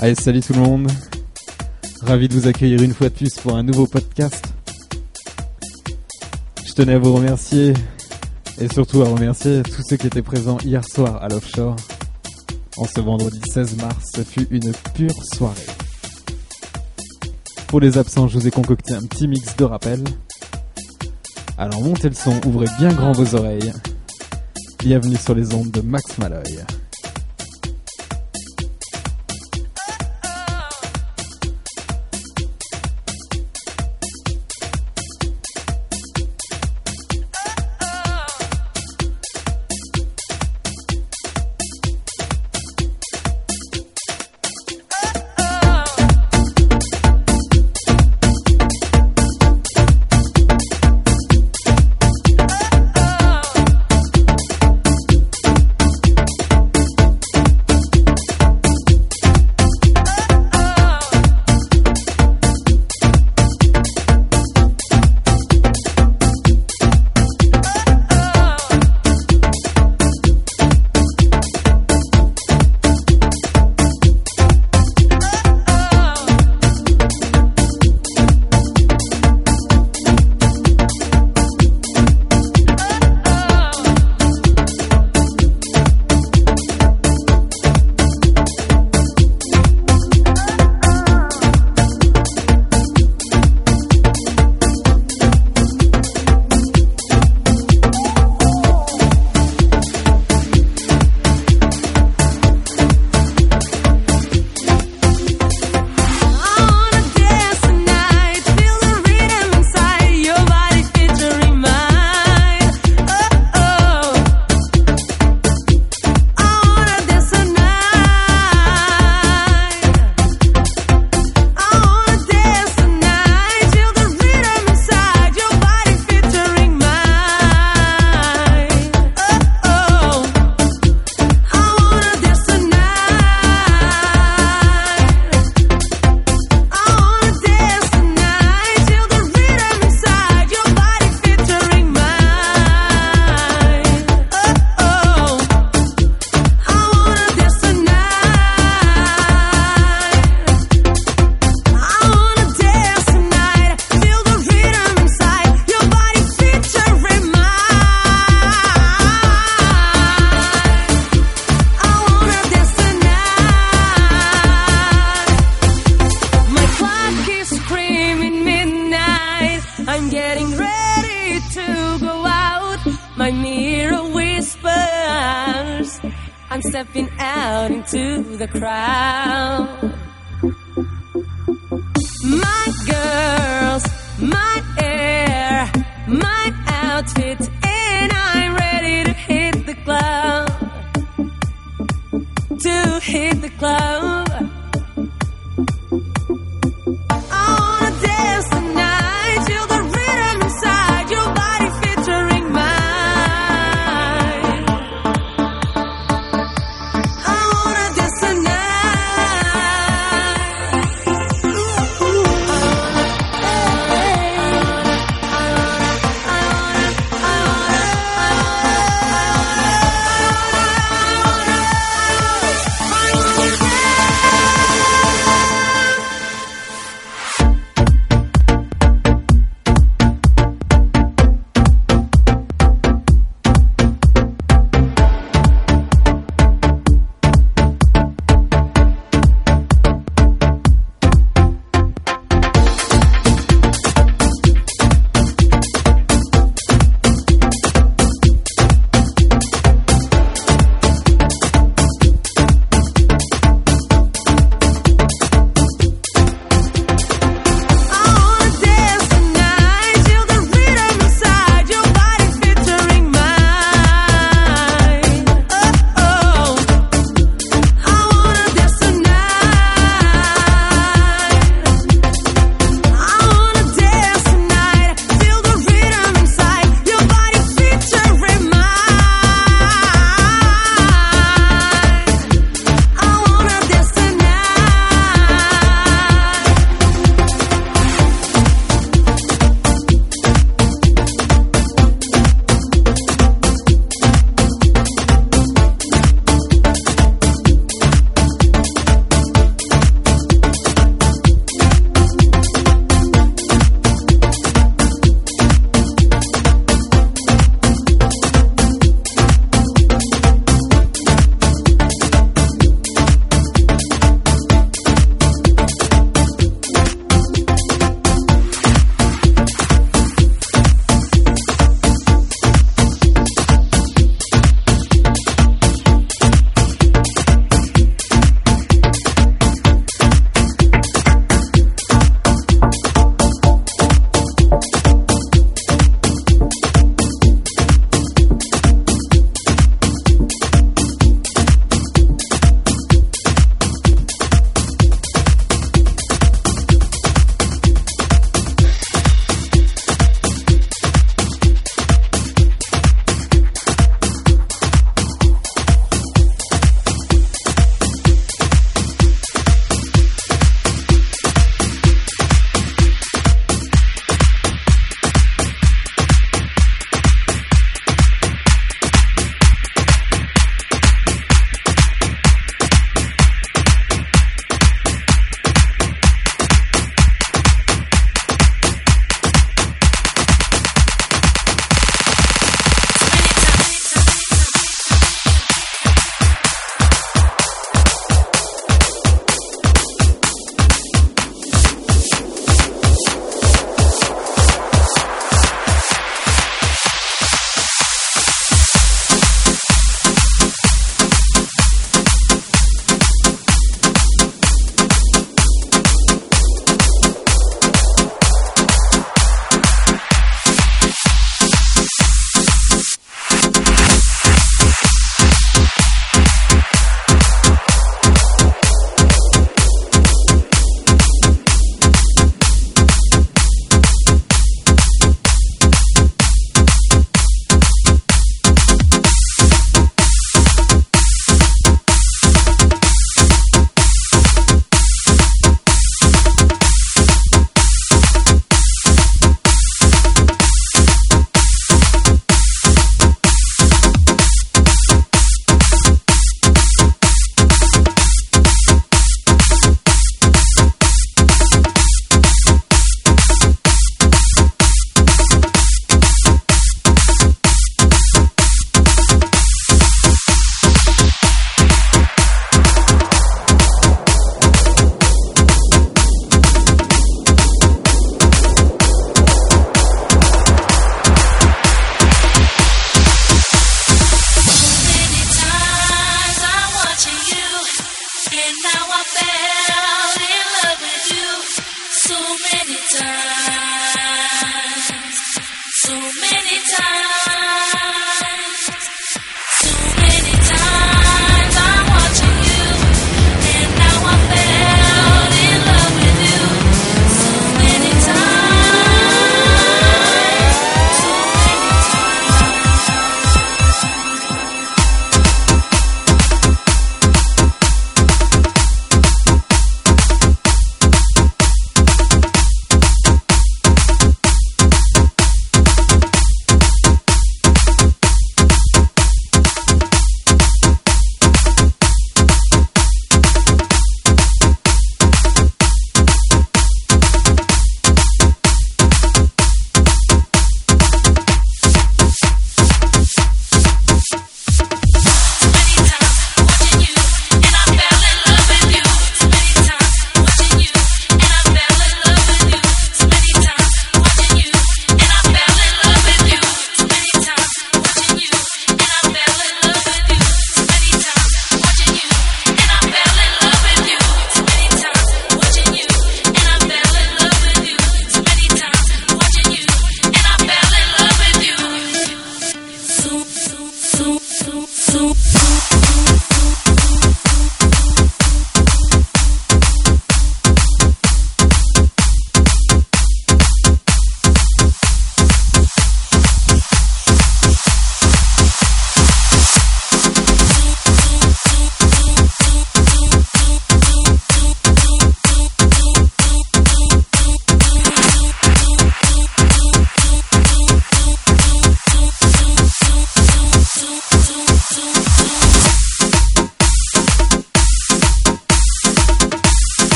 Allez, salut tout le monde. Ravi de vous accueillir une fois de plus pour un nouveau podcast. Je tenais à vous remercier et surtout à remercier tous ceux qui étaient présents hier soir à l'offshore. En ce vendredi 16 mars, ce fut une pure soirée. Pour les absents, je vous ai concocté un petit mix de rappel. Alors montez le son, ouvrez bien grand vos oreilles. Bienvenue sur les ondes de Max Malloy.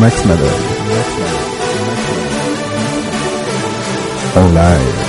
Max Madden. En